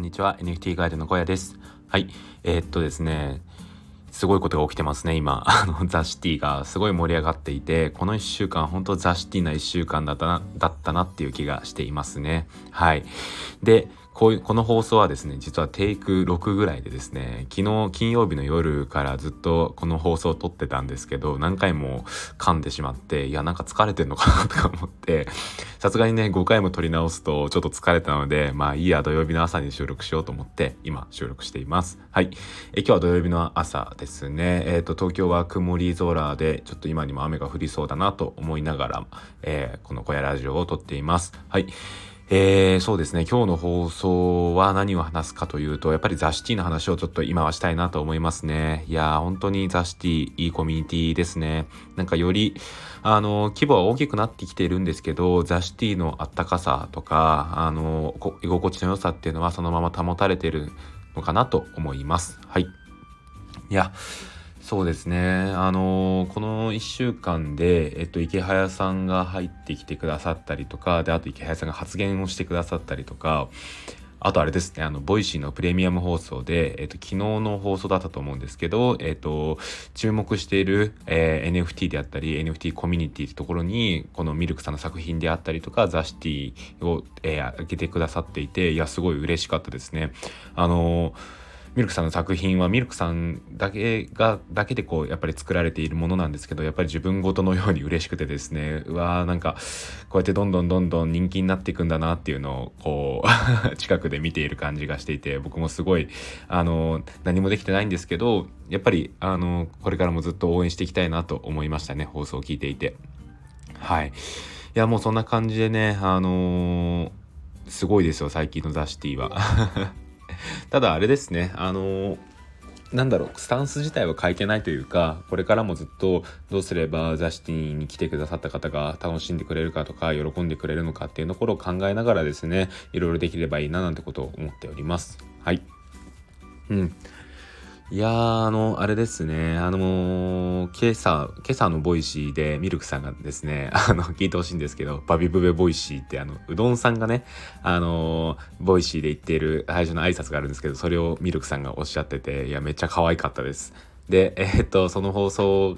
こんにちは。NFT ガイドの小屋です。はい。えー、っとですね。すごいことが起きてますね今。あのザ・シティがすごい盛り上がっていてこの1週間本当ザ・シティな1週間だったなだったなっていう気がしていますね。はい。でこういうこの放送はですね実はテイク6ぐらいでですね昨日金曜日の夜からずっとこの放送を撮ってたんですけど何回も噛んでしまっていやなんか疲れてんのかなとか思ってさすがにね5回も撮り直すとちょっと疲れたのでまあいいや土曜日の朝に収録しようと思って今収録しています。はい。え今日は土曜日の朝ですね。えっ、ー、と東京は曇り空でちょっと今にも雨が降りそうだなと思いながら、えー、この小屋ラジオを撮っています。はい。えー、そうですね。今日の放送は何を話すかというとやっぱりザ・シティの話をちょっと今はしたいなと思いますね。いやー本当にザ・シティいいコミュニティですね。なんかよりあの規模は大きくなってきているんですけど THE CITY のあったかさとかあの居心地の良さっていうのはそのまま保たれているのかなと思います。はい。いやそうですね。あの、この1週間で、えっと、イケハヤさんが入ってきてくださったりとか、で、あとイケハヤさんが発言をしてくださったりとか、あとあれですね、あの、 Voicy のプレミアム放送で、えっと、昨日の放送だったと思うんですけど、えっと、注目している、えー、NFT であったり、NFT コミュニティってところに、このミルクさんの作品であったりとか、ザ・シティを、えー、開けてくださっていて、いや、すごい嬉しかったですね。あのーミルクさんの作品はミルクさんだけがだけでこうやっぱり作られているものなんですけどやっぱり自分ごとのように嬉しくてですね うわーなんかこうやってどんどんどんどん人気になっていくんだなっていうのをこう 近くで見ている感じがしていて僕もすごいあの何もできてないんですけどやっぱりあのこれからもずっと応援していきたいなと思いましたね放送を聞いていて。はい。いやもうそんな感じでねあのすごいですよ最近のザ・シティは。ただあれですねあのなんだろうスタンス自体は変えてないというかこれからもずっとどうすればザ・シティに来てくださった方が楽しんでくれるかとか喜んでくれるのかっていうところを考えながらですねいろいろできればいいななんてことを思っております。はい。うん。いやー、あの、あれですね、あのー、今朝、今朝の Voicy でミルクさんがですね、あの、聞いてほしいんですけど、バビブベ Voicy って、あの、うどんさんがね、あのー、 Voicy で言っている最初の挨拶があるんですけど、それをミルクさんがおっしゃってて、いや、めっちゃ可愛かったです。で、えー、っと、その放送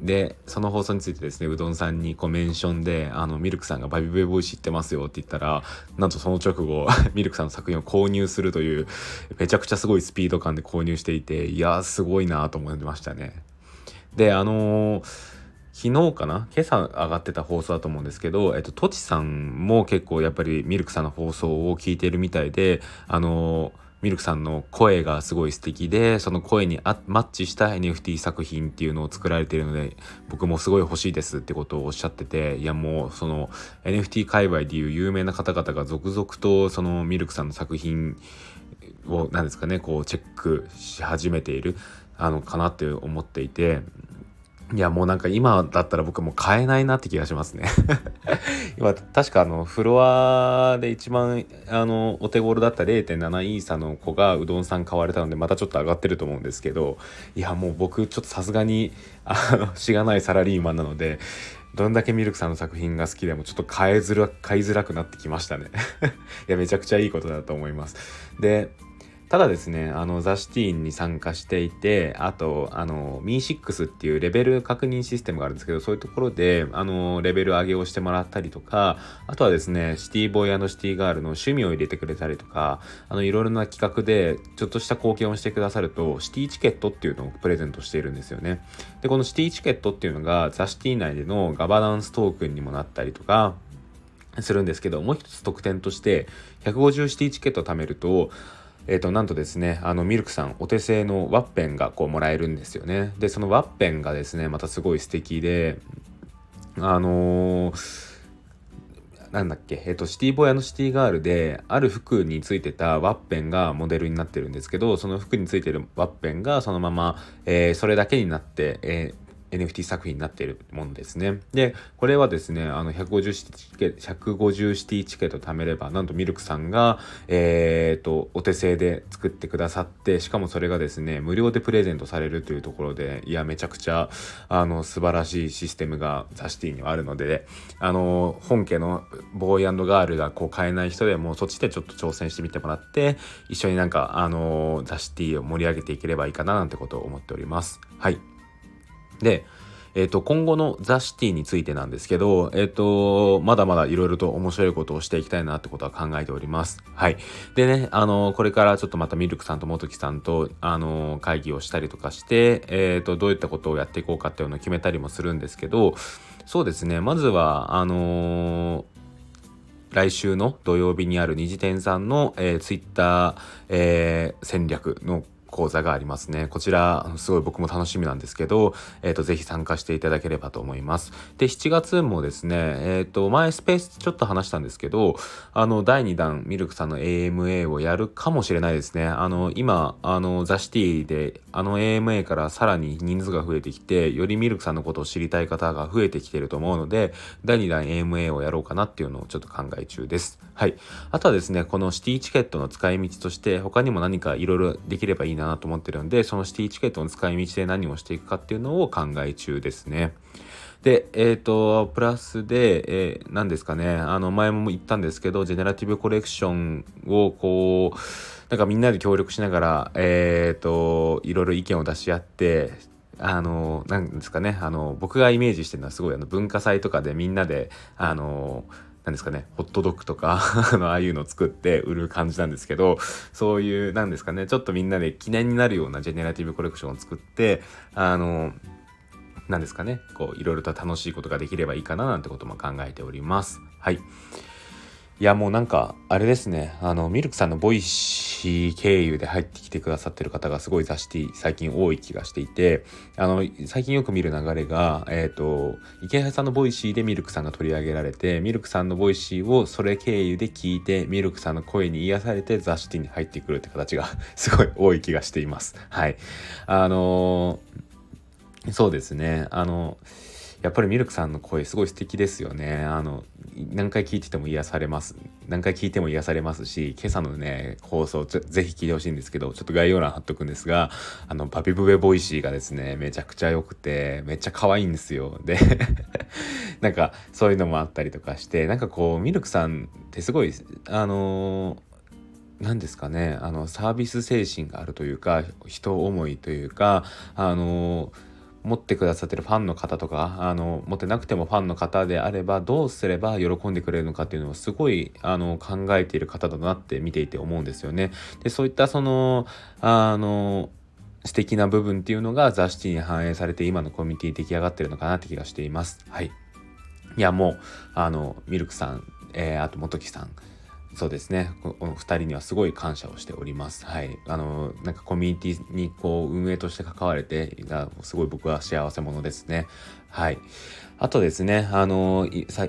でその放送についてですねうどんさんにこうメンションであのミルクさんが「バビブベボイ知ってますよ」って言ったらなんとその直後 ミルクさんの作品を購入するというめちゃくちゃすごいスピード感で購入していていやすごいなと思いましたね。であのー昨日かな今朝上がってた放送だと思うんですけど、えっと、とちさんも結構やっぱりミルクさんの放送を聞いてるみたいで、あのーミルクさんの声がすごい素敵でその声にマッチした NFT 作品っていうのを作られているので僕もすごい欲しいですってことをおっしゃってていやもうその NFT 界隈でいう有名な方々が続々とそのミルクさんの作品を何ですかねこうチェックし始めているあのかなって思っていていやもうなんか今だったら僕も買えないなって気がしますね。今確かあのフロアで一番あのお手頃だった0.7イーサの子がうどんさん買われたのでまたちょっと上がってると思うんですけどいやもう僕ちょっとさすがにあのしがないサラリーマンなのでどんだけミルクさんの作品が好きでもちょっと買えづら買いづらくなってきましたね。いやめちゃくちゃいいことだと思います。でただですね、あの、ザ・シティーンに参加していて、あと、あの、Mi6 っていうレベル確認システムがあるんですけど、そういうところで、あの、レベル上げをしてもらったりとか、あとはですね、シティボーイシティガールの趣味を入れてくれたりとか、あの、いろいろな企画で、ちょっとした貢献をしてくださると、シティチケットっていうのをプレゼントしているんですよね。で、このシティチケットっていうのが、ザ・シティー内でのガバナンストークンにもなったりとか、するんですけど、もう一つ特典として、150シティチケットを貯めると、えっ、ー、と、なんとですね、あの、ミルクさん、お手製のワッペンがこうもらえるんですよね。で、そのワッペンがですね、またすごい素敵で、あのーなんだっけ、えっ、と、シティボーイのシティガールで、ある服についてたワッペンがモデルになってるんですけど、その服についてるワッペンがそのまま、えー、それだけになって、えー NFT 作品になっているものですね。で、これはですね、あの、150シティチケット、150シティチケット貯めれば、なんとミルクさんが、え、ー、と、お手製で作ってくださって、しかもそれがですね、無料でプレゼントされるというところで、いや、めちゃくちゃ、あの、素晴らしいシステムがザシティにはあるので、あの、本家のボーイガールがこう買えない人でも、そっちでちょっと挑戦してみてもらって、一緒になんか、あの、ザシティを盛り上げていければいいかななんてことを思っております。はい。で、えっ、と、今後のザ・シティについてなんですけど、えっ、と、まだまだいろいろと面白いことをしていきたいなってことは考えております。はい。でね、あの、これからちょっとまたミルクさんと元木さんと、あの、会議をしたりとかして、えっ、と、どういったことをやっていこうかっていうのを決めたりもするんですけど、そうですね、まずは、あの来週の土曜日にある二次店さんの、えー、ツイッター、えー、戦略の講座がありますね。こちら、すごい僕も楽しみなんですけど、えっ、ー、と、ぜひ参加していただければと思います。で、7月もですね、えっ、ー、と、前スペースちょっと話したんですけど、あの、第2弾、ミルクさんの AMA をやるかもしれないですね。あの、今、あの、ザ・シティで、あの AMA からさらに人数が増えてきて、よりミルクさんのことを知りたい方が増えてきてると思うので、第2弾 AMA をやろうかなっていうのをちょっと考え中です。はい。あとはですね、このシティチケットの使い道として、他にも何かいろいろできればいいなと思ってるんで、そのシティチケットの使い道で何をしていくかっていうのを考え中ですね。で、えっ、ー、と、プラスで、えー、何ですかね、あの、前も言ったんですけど、ジェネラティブコレクションをこう、なんかみんなで協力しながら、えっ、ー、と、いろいろ意見を出し合って、あの、なんですかね、あの、僕がイメージしてるのはすごいあの文化祭とかでみんなで、あの、なん何ですかね、ホットドッグとか あの、ああいうのを作って売る感じなんですけど、そういう、なんですかね、ちょっとみんなで記念になるようなジェネラティブコレクションを作って、あの、何ですかね、こう、いろいろと楽しいことができればいいかななんてことも考えております。はい。いやもうなんかあれですね。あのミルクさんの Voicy 経由で入ってきてくださってる方がすごい雑誌最近多い気がしていてあの最近よく見る流れがえっ、ー、とイケハヤさんの Voicy でミルクさんが取り上げられてミルクさんの Voicy をそれ経由で聞いてミルクさんの声に癒されて雑誌に入ってくるって形が すごい多い気がしています。はい。あのそうですね。あのやっぱりミルクさんの声すごい素敵ですよね。あの、何回聞いてても癒されます。何回聞いても癒されますし、今朝のね、放送ぜひ聞いてほしいんですけど、ちょっと概要欄貼っとくんですが、あの、パピプペ Voicy がですね、めちゃくちゃ良くて、めっちゃ可愛いんですよ。で なんか、そういうのもあったりとかして、なんかこう、ミルクさんってすごい、あのー何ですかねあのサービス精神があるというか人思いというかあの持ってくださってるファンの方とかあの持ってなくてもファンの方であればどうすれば喜んでくれるのかっていうのをすごいあの考えている方だなって見ていて思うんですよね。でそういったそのあの素敵な部分っていうのが雑誌に反映されて今のコミュニティ出来上がってるのかなって気がしています。はい。いやもうあのミルクさん、えー、あと元木さんそうですね。この2人にはすごい感謝をしております。はい。あの、なんかコミュニティにこう運営として関われて、すごい僕は幸せ者ですね。はい。あとですね、あの、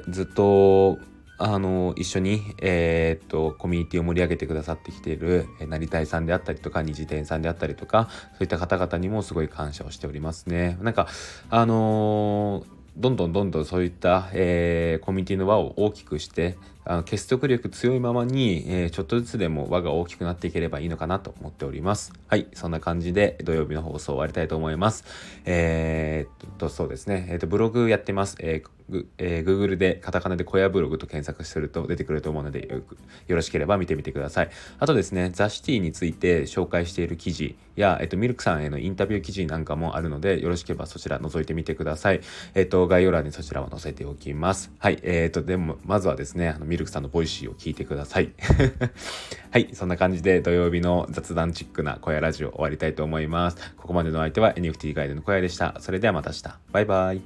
ずっと、あの、一緒に、えー、っと、コミュニティを盛り上げてくださってきている、えなりたいさんであったりとか、二次店さんであったりとか、そういった方々にもすごい感謝をしておりますね。なんか、あのーどんどんどんどんそういった、えー、コミュニティの輪を大きくしてあの結束力強いままに、えー、ちょっとずつでも輪が大きくなっていければいいのかなと思っております。はい、そんな感じで土曜日の放送終わりたいと思います。えー、っと、そうですね、えー、っと、ブログやってます。えーえー、Google でカタカナで小屋ブログと検索すると出てくると思うのでよよろしければ見てみてください。あとですね、ザ・シティについて紹介している記事や、えっと、ミルクさんへのインタビュー記事なんかもあるので、よろしければそちら覗いてみてください。えっと、概要欄にそちらを載せておきます。はい、えー、っと、でも、まずはですね、あのミルクさんの Voicy を聞いてください。はい、そんな感じで土曜日の雑談チックな小屋ラジオ終わりたいと思います。ここまでの相手は NFT ガイドの小屋でした。それではまた明日。バイバイ。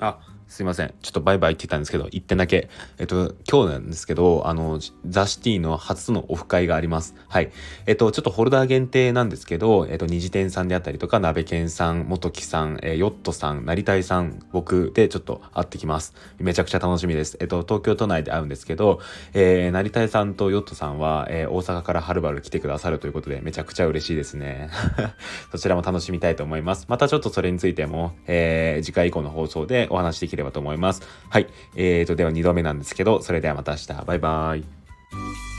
あすいません。ちょっとバイバイって言ったんですけど、1点だけ。えっと、今日なんですけど、あの、 THE CITY の初のオフ会があります。はい。えっと、ちょっとホルダー限定なんですけど、えっと、二次店さんであったりとか、鍋健さん、元木さん、えー、ヨットさん、成田さん、僕でちょっと会ってきます。めちゃくちゃ楽しみです。えっと、東京都内で会うんですけど、えー、成田さんとヨットさんは、えー、大阪からはるばる来てくださるということで、めちゃくちゃ嬉しいですね。そちらも楽しみたいと思います。またちょっとそれについても、えー、次回以降の放送でお話できればと思います。はい。えーと、では2度目なんですけど、それではまた明日。バイバーイ。